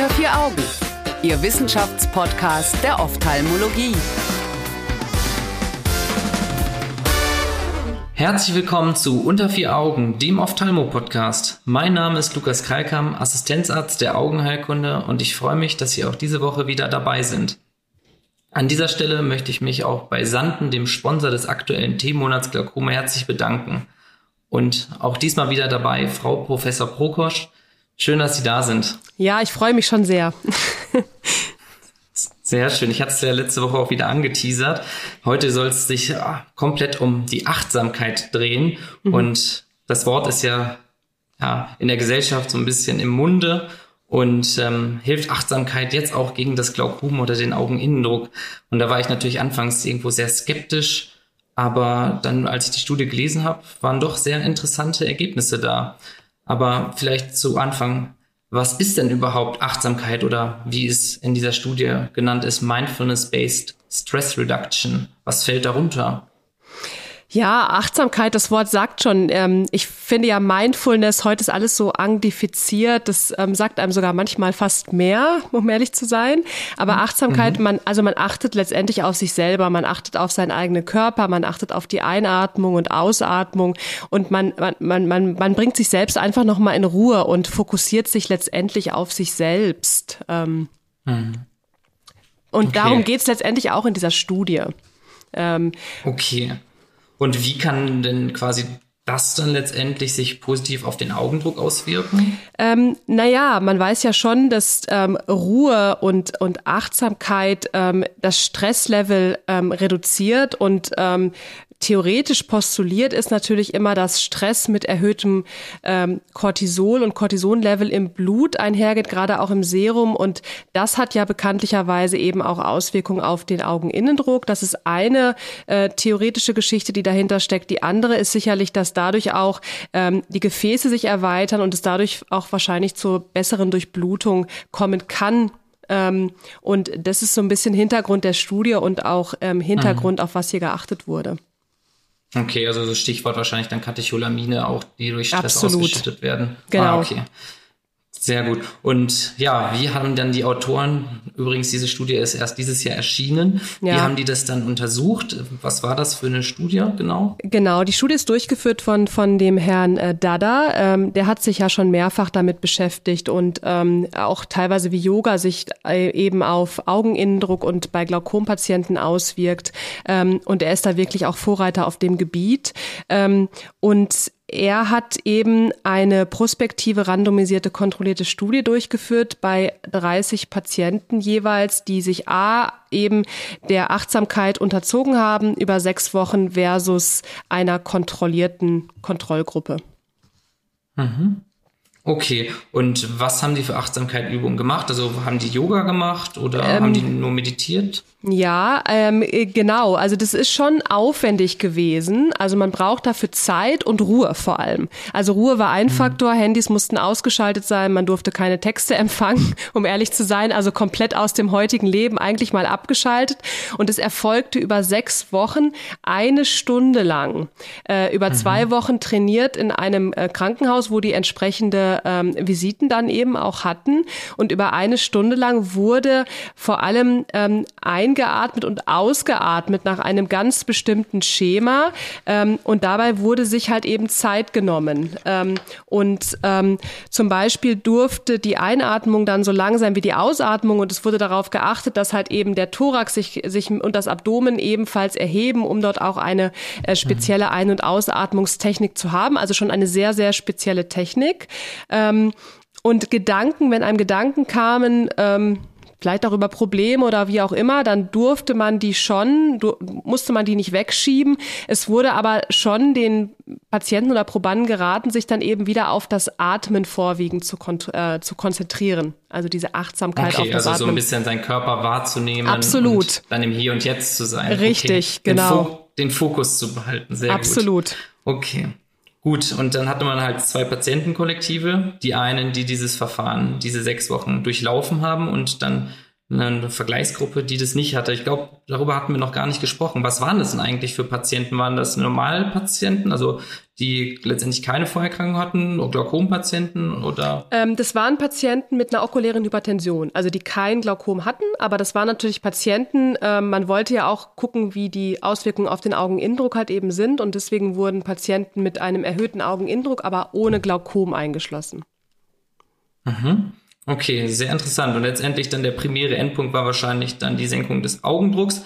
Unter vier Augen, Ihr Wissenschaftspodcast der Ophthalmologie. Herzlich willkommen zu Unter vier Augen, dem Ophthalmo-Podcast. Mein Name ist Lukas Kalkam, Assistenzarzt der Augenheilkunde und ich freue mich, dass Sie auch diese Woche wieder dabei sind. An dieser Stelle möchte ich mich auch bei Sanden, dem Sponsor des aktuellen Glaukoma, herzlich bedanken. Und auch diesmal wieder dabei Frau Professor Prokosch. Schön, dass Sie da sind. Ja, ich freue mich schon sehr. Sehr schön. Ich hatte es ja letzte Woche auch wieder angeteasert. Heute soll es sich ja, komplett um die Achtsamkeit drehen. Mhm. Und das Wort ist ja, ja in der Gesellschaft so ein bisschen im Munde und ähm, hilft Achtsamkeit jetzt auch gegen das Glaukom oder den Augeninnendruck. Und da war ich natürlich anfangs irgendwo sehr skeptisch, aber dann, als ich die Studie gelesen habe, waren doch sehr interessante Ergebnisse da. Aber vielleicht zu Anfang, was ist denn überhaupt Achtsamkeit oder wie es in dieser Studie genannt ist, Mindfulness-Based Stress Reduction? Was fällt darunter? Ja, Achtsamkeit, das Wort sagt schon. Ähm, ich finde ja Mindfulness, heute ist alles so anglifiziert. Das ähm, sagt einem sogar manchmal fast mehr, um ehrlich zu sein. Aber mhm. Achtsamkeit, mhm. man, also man achtet letztendlich auf sich selber, man achtet auf seinen eigenen Körper, man achtet auf die Einatmung und Ausatmung und man, man, man, man, man bringt sich selbst einfach nochmal in Ruhe und fokussiert sich letztendlich auf sich selbst. Ähm, mhm. Und okay. darum geht's letztendlich auch in dieser Studie. Ähm, okay. Und wie kann denn quasi das dann letztendlich sich positiv auf den Augendruck auswirken? Ähm, naja, man weiß ja schon, dass ähm, Ruhe und, und Achtsamkeit ähm, das Stresslevel ähm, reduziert und ähm, theoretisch postuliert ist natürlich immer, dass Stress mit erhöhtem ähm, Cortisol und Cortisonlevel im Blut einhergeht, gerade auch im Serum. Und das hat ja bekanntlicherweise eben auch Auswirkungen auf den Augeninnendruck. Das ist eine äh, theoretische Geschichte, die dahinter steckt. Die andere ist sicherlich, dass dadurch auch ähm, die Gefäße sich erweitern und es dadurch auch wahrscheinlich zur besseren Durchblutung kommen kann ähm, und das ist so ein bisschen Hintergrund der Studie und auch ähm, Hintergrund, mhm. auf was hier geachtet wurde. Okay, also so Stichwort wahrscheinlich dann Katecholamine auch, die durch Stress Absolut. ausgeschüttet werden. Genau. Ah, okay. Sehr gut. Und ja, wie haben dann die Autoren, übrigens diese Studie ist erst dieses Jahr erschienen, ja. wie haben die das dann untersucht? Was war das für eine Studie genau? Genau, die Studie ist durchgeführt von, von dem Herrn äh, Dada. Ähm, der hat sich ja schon mehrfach damit beschäftigt und ähm, auch teilweise wie Yoga sich äh, eben auf Augeninnendruck und bei Glaukompatienten auswirkt. Ähm, und er ist da wirklich auch Vorreiter auf dem Gebiet. Ähm, und er hat eben eine prospektive randomisierte kontrollierte Studie durchgeführt bei 30 Patienten jeweils, die sich A eben der Achtsamkeit unterzogen haben über sechs Wochen versus einer kontrollierten Kontrollgruppe. Mhm. Okay, und was haben die für Achtsamkeitübungen gemacht? Also haben die Yoga gemacht oder ähm, haben die nur meditiert? Ja, ähm, äh, genau. Also das ist schon aufwendig gewesen. Also man braucht dafür Zeit und Ruhe vor allem. Also Ruhe war ein mhm. Faktor. Handys mussten ausgeschaltet sein. Man durfte keine Texte empfangen, um ehrlich zu sein. Also komplett aus dem heutigen Leben eigentlich mal abgeschaltet. Und es erfolgte über sechs Wochen, eine Stunde lang. Äh, über mhm. zwei Wochen trainiert in einem äh, Krankenhaus, wo die entsprechende ähm, Visiten dann eben auch hatten. Und über eine Stunde lang wurde vor allem ähm, ein eingeatmet und ausgeatmet nach einem ganz bestimmten Schema. Ähm, und dabei wurde sich halt eben Zeit genommen. Ähm, und ähm, zum Beispiel durfte die Einatmung dann so lang sein wie die Ausatmung. Und es wurde darauf geachtet, dass halt eben der Thorax sich, sich und das Abdomen ebenfalls erheben, um dort auch eine äh, spezielle Ein- und Ausatmungstechnik zu haben. Also schon eine sehr, sehr spezielle Technik. Ähm, und Gedanken, wenn einem Gedanken kamen, ähm, vielleicht auch über Probleme oder wie auch immer, dann durfte man die schon, musste man die nicht wegschieben. Es wurde aber schon den Patienten oder Probanden geraten, sich dann eben wieder auf das Atmen vorwiegend zu, kon äh, zu konzentrieren. Also diese Achtsamkeit okay, auf das also Atmen. so ein bisschen seinen Körper wahrzunehmen. Absolut. Und dann im Hier und Jetzt zu sein. Richtig, okay. genau. Den, Fo den, Fokus zu behalten. Sehr Absolut. gut. Absolut. Okay. Gut, und dann hatte man halt zwei Patientenkollektive. Die einen, die dieses Verfahren, diese sechs Wochen durchlaufen haben und dann eine Vergleichsgruppe, die das nicht hatte. Ich glaube, darüber hatten wir noch gar nicht gesprochen. Was waren das denn eigentlich für Patienten? Waren das Normalpatienten, also die letztendlich keine Vorerkrankung hatten, Glaukompatienten oder? Ähm, das waren Patienten mit einer okulären Hypertension, also die kein Glaukom hatten, aber das waren natürlich Patienten, äh, man wollte ja auch gucken, wie die Auswirkungen auf den Augeninnendruck halt eben sind und deswegen wurden Patienten mit einem erhöhten Augeninnendruck, aber ohne Glaukom eingeschlossen. Mhm. Okay, sehr interessant. Und letztendlich dann der primäre Endpunkt war wahrscheinlich dann die Senkung des Augendrucks.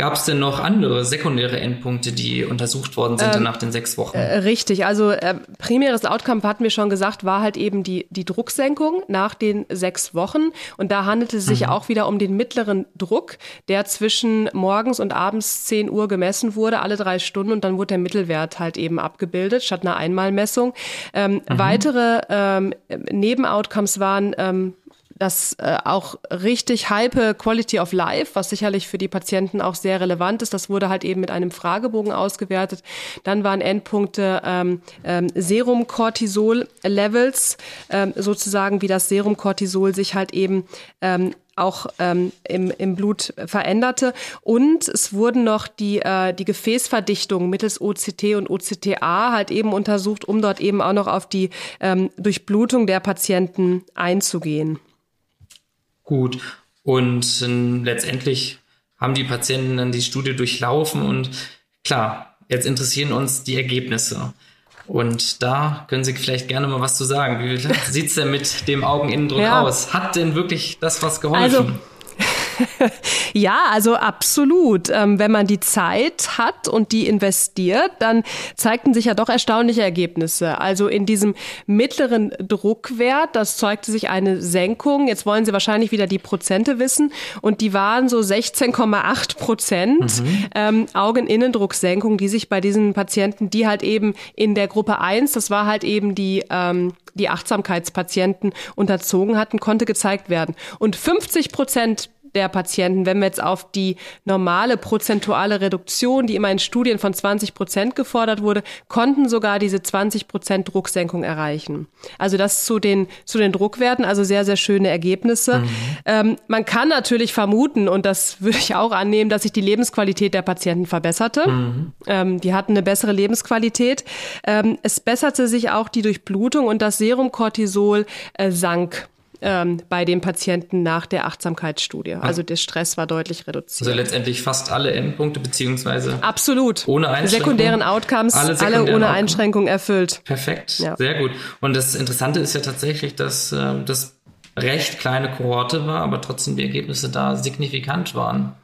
Gab es denn noch andere sekundäre Endpunkte, die untersucht worden sind ähm, nach den sechs Wochen? Äh, richtig, also äh, primäres Outcome hatten wir schon gesagt, war halt eben die, die Drucksenkung nach den sechs Wochen. Und da handelte es sich mhm. auch wieder um den mittleren Druck, der zwischen morgens und abends 10 Uhr gemessen wurde, alle drei Stunden. Und dann wurde der Mittelwert halt eben abgebildet, statt einer Einmalmessung. Ähm, mhm. Weitere ähm, Nebenoutcomes waren ähm, das äh, auch richtig hype Quality of Life, was sicherlich für die Patienten auch sehr relevant ist. Das wurde halt eben mit einem Fragebogen ausgewertet. Dann waren Endpunkte ähm, ähm, Serum-Cortisol-Levels, ähm, sozusagen wie das Serum-Cortisol sich halt eben ähm, auch ähm, im, im Blut veränderte. Und es wurden noch die, äh, die Gefäßverdichtung mittels OCT und OCTA halt eben untersucht, um dort eben auch noch auf die ähm, Durchblutung der Patienten einzugehen gut. Und äh, letztendlich haben die Patienten dann die Studie durchlaufen und klar, jetzt interessieren uns die Ergebnisse. Und da können Sie vielleicht gerne mal was zu sagen. Wie sieht's denn mit dem Augeninnendruck ja. aus? Hat denn wirklich das was geholfen? Also ja, also absolut. Ähm, wenn man die Zeit hat und die investiert, dann zeigten sich ja doch erstaunliche Ergebnisse. Also in diesem mittleren Druckwert, das zeigte sich eine Senkung. Jetzt wollen Sie wahrscheinlich wieder die Prozente wissen. Und die waren so 16,8 Prozent mhm. ähm, Augeninnendrucksenkung, die sich bei diesen Patienten, die halt eben in der Gruppe 1, das war halt eben die, ähm, die Achtsamkeitspatienten unterzogen hatten, konnte gezeigt werden. Und 50 Prozent der Patienten, wenn wir jetzt auf die normale prozentuale Reduktion, die immer in Studien von 20 Prozent gefordert wurde, konnten sogar diese 20 Prozent Drucksenkung erreichen. Also das zu den, zu den Druckwerten, also sehr, sehr schöne Ergebnisse. Mhm. Ähm, man kann natürlich vermuten, und das würde ich auch annehmen, dass sich die Lebensqualität der Patienten verbesserte. Mhm. Ähm, die hatten eine bessere Lebensqualität. Ähm, es besserte sich auch die Durchblutung und das Serumcortisol äh, sank ähm, bei den Patienten nach der Achtsamkeitsstudie. Also der Stress war deutlich reduziert. Also letztendlich fast alle Endpunkte beziehungsweise absolut ohne Einschränkung. Sekundären Outcomes alle, sekundären alle ohne Outcome. Einschränkung erfüllt. Perfekt, ja. sehr gut. Und das Interessante ist ja tatsächlich, dass äh, das recht kleine Kohorte war, aber trotzdem die Ergebnisse da signifikant waren.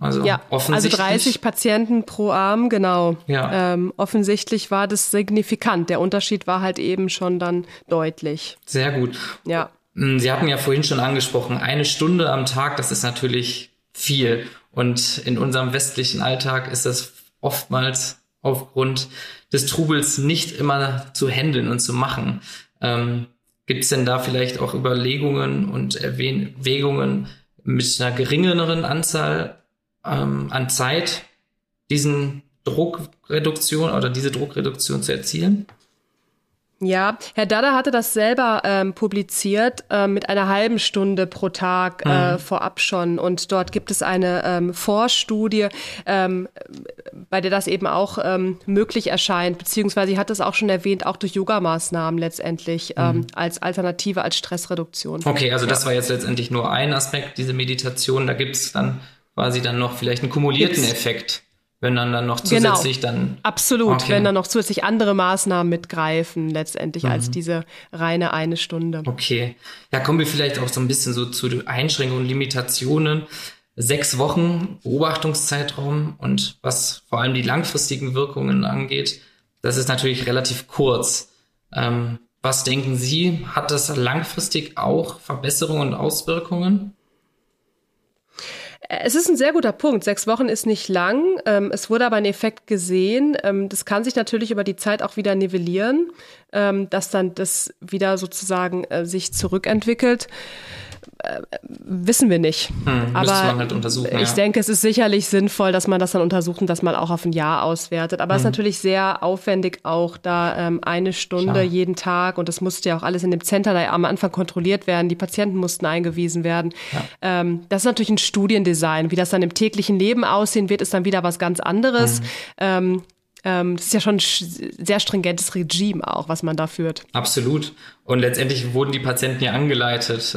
Also, ja, also 30 Patienten pro Arm, genau. Ja. Ähm, offensichtlich war das signifikant. Der Unterschied war halt eben schon dann deutlich. Sehr gut. Ja. Hm, Sie hatten ja vorhin schon angesprochen, eine Stunde am Tag, das ist natürlich viel. Und in unserem westlichen Alltag ist das oftmals aufgrund des Trubels nicht immer zu handeln und zu machen. Ähm, Gibt es denn da vielleicht auch Überlegungen und Erwägungen mit einer geringeren Anzahl ähm, an Zeit, diesen Druckreduktion oder diese Druckreduktion zu erzielen? Ja, Herr Dada hatte das selber ähm, publiziert äh, mit einer halben Stunde pro Tag äh, mhm. vorab schon. Und dort gibt es eine ähm, Vorstudie, ähm, bei der das eben auch ähm, möglich erscheint, beziehungsweise sie hat es auch schon erwähnt, auch durch Yoga-Maßnahmen letztendlich ähm, mhm. als Alternative, als Stressreduktion. Okay, also das war jetzt letztendlich nur ein Aspekt, diese Meditation. Da gibt es dann quasi dann noch vielleicht einen kumulierten. Effekt wenn dann, dann noch genau. zusätzlich genau. dann. Absolut, okay. wenn dann noch zusätzlich andere Maßnahmen mitgreifen, letztendlich mhm. als diese reine eine Stunde. Okay. Ja, kommen wir vielleicht auch so ein bisschen so zu Einschränkungen, Limitationen. Sechs Wochen Beobachtungszeitraum und was vor allem die langfristigen Wirkungen angeht, das ist natürlich relativ kurz. Ähm, was denken Sie, hat das langfristig auch Verbesserungen und Auswirkungen? Es ist ein sehr guter Punkt. Sechs Wochen ist nicht lang. Ähm, es wurde aber ein Effekt gesehen. Ähm, das kann sich natürlich über die Zeit auch wieder nivellieren, ähm, dass dann das wieder sozusagen äh, sich zurückentwickelt. Äh, wissen wir nicht. Hm, Aber man halt untersuchen, ich ja. denke, es ist sicherlich sinnvoll, dass man das dann untersucht und das mal auch auf ein Jahr auswertet. Aber es ist natürlich sehr aufwendig auch da ähm, eine Stunde Klar. jeden Tag und das musste ja auch alles in dem Center da am Anfang kontrolliert werden. Die Patienten mussten eingewiesen werden. Ähm, das ist natürlich ein Studiendesign. Wie das dann im täglichen Leben aussehen wird, ist dann wieder was ganz anderes. Ähm, ähm, das ist ja schon ein sehr stringentes Regime auch, was man da führt. Absolut. Und letztendlich wurden die Patienten ja angeleitet.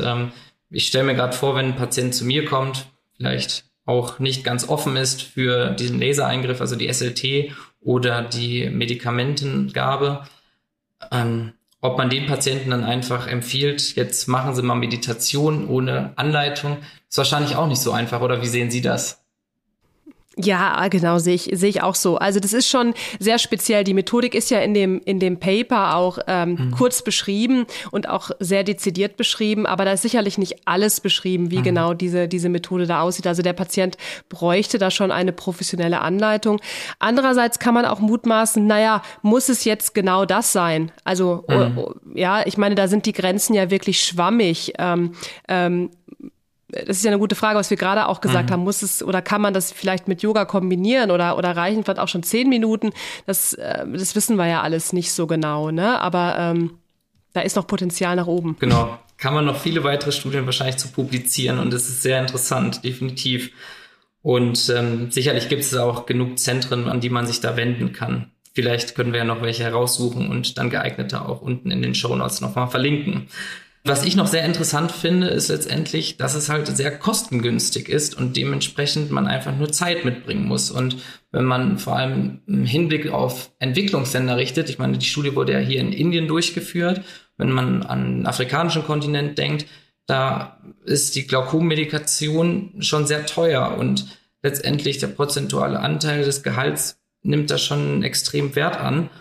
Ich stelle mir gerade vor, wenn ein Patient zu mir kommt, vielleicht auch nicht ganz offen ist für diesen Lasereingriff, also die SLT oder die Medikamentengabe, ähm, ob man den Patienten dann einfach empfiehlt, jetzt machen Sie mal Meditation ohne Anleitung, ist wahrscheinlich auch nicht so einfach, oder wie sehen Sie das? Ja, genau, sehe ich, sehe ich auch so. Also das ist schon sehr speziell. Die Methodik ist ja in dem, in dem Paper auch ähm, kurz beschrieben und auch sehr dezidiert beschrieben, aber da ist sicherlich nicht alles beschrieben, wie genau diese, diese Methode da aussieht. Also der Patient bräuchte da schon eine professionelle Anleitung. Andererseits kann man auch mutmaßen, naja, muss es jetzt genau das sein? Also, oh, oh, ja, ich meine, da sind die Grenzen ja wirklich schwammig. Ähm, ähm, das ist ja eine gute Frage, was wir gerade auch gesagt haben. Muss es oder kann man das vielleicht mit Yoga kombinieren oder, oder reichen vielleicht auch schon zehn Minuten? Das, äh, das wissen wir ja alles nicht so genau, ne? Aber ähm, da ist noch Potenzial nach oben. Genau. Kann man noch viele weitere Studien wahrscheinlich zu publizieren und es ist sehr interessant, definitiv. Und ähm, sicherlich gibt es auch genug Zentren, an die man sich da wenden kann. Vielleicht können wir ja noch welche heraussuchen und dann geeignete auch unten in den Show Notes nochmal verlinken. Was ich noch sehr interessant finde, ist letztendlich, dass es halt sehr kostengünstig ist und dementsprechend man einfach nur Zeit mitbringen muss. Und wenn man vor allem im Hinblick auf Entwicklungsländer richtet, ich meine, die Studie wurde ja hier in Indien durchgeführt, wenn man an den afrikanischen Kontinent denkt, da ist die Glaukommedikation schon sehr teuer und letztendlich der prozentuale Anteil des Gehalts nimmt da schon einen extremen Wert an.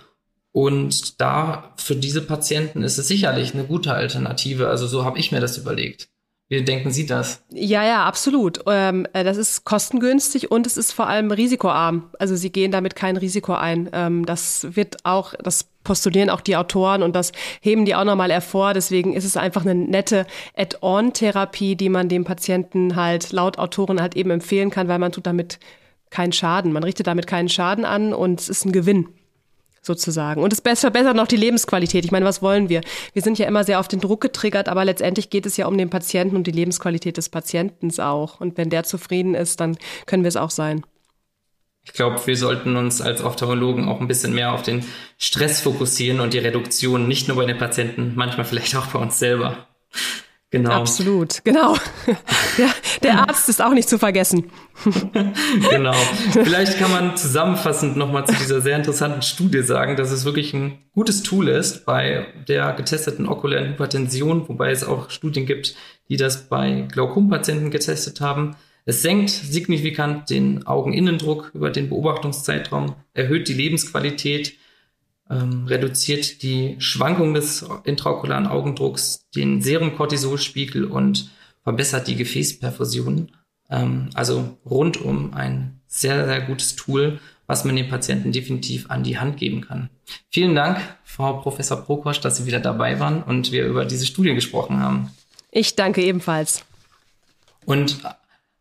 Und da für diese Patienten ist es sicherlich eine gute Alternative. Also so habe ich mir das überlegt. Wie denken Sie das? Ja, ja, absolut. Ähm, äh, das ist kostengünstig und es ist vor allem risikoarm. Also sie gehen damit kein Risiko ein. Ähm, das wird auch, das postulieren auch die Autoren und das heben die auch nochmal hervor. Deswegen ist es einfach eine nette Add-on-Therapie, die man dem Patienten halt laut Autoren halt eben empfehlen kann, weil man tut damit keinen Schaden. Man richtet damit keinen Schaden an und es ist ein Gewinn sozusagen. Und es verbessert noch die Lebensqualität. Ich meine, was wollen wir? Wir sind ja immer sehr auf den Druck getriggert, aber letztendlich geht es ja um den Patienten und die Lebensqualität des Patienten auch. Und wenn der zufrieden ist, dann können wir es auch sein. Ich glaube, wir sollten uns als Ophthalmologen auch ein bisschen mehr auf den Stress fokussieren und die Reduktion, nicht nur bei den Patienten, manchmal vielleicht auch bei uns selber. Genau. Absolut, genau. Der, der Arzt ist auch nicht zu vergessen. genau. Vielleicht kann man zusammenfassend nochmal zu dieser sehr interessanten Studie sagen, dass es wirklich ein gutes Tool ist bei der getesteten okulären Hypertension, wobei es auch Studien gibt, die das bei Glaukompatienten getestet haben. Es senkt signifikant den Augeninnendruck über den Beobachtungszeitraum, erhöht die Lebensqualität, ähm, reduziert die Schwankung des intraokularen Augendrucks, den Serumkortisolspiegel und verbessert die Gefäßperfusion. Ähm, also rundum ein sehr, sehr gutes Tool, was man den Patienten definitiv an die Hand geben kann. Vielen Dank, Frau Professor Prokosch, dass Sie wieder dabei waren und wir über diese Studie gesprochen haben. Ich danke ebenfalls. Und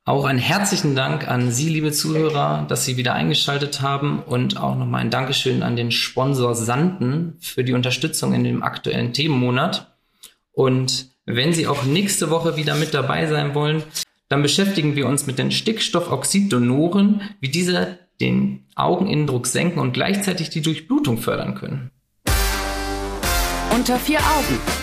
auch einen herzlichen Dank an Sie, liebe Zuhörer, dass Sie wieder eingeschaltet haben und auch nochmal ein Dankeschön an den Sponsor Sanden für die Unterstützung in dem aktuellen Themenmonat. Und wenn Sie auch nächste Woche wieder mit dabei sein wollen, dann beschäftigen wir uns mit den Stickstoffoxiddonoren, wie diese den Augeninnendruck senken und gleichzeitig die Durchblutung fördern können. Unter vier Augen.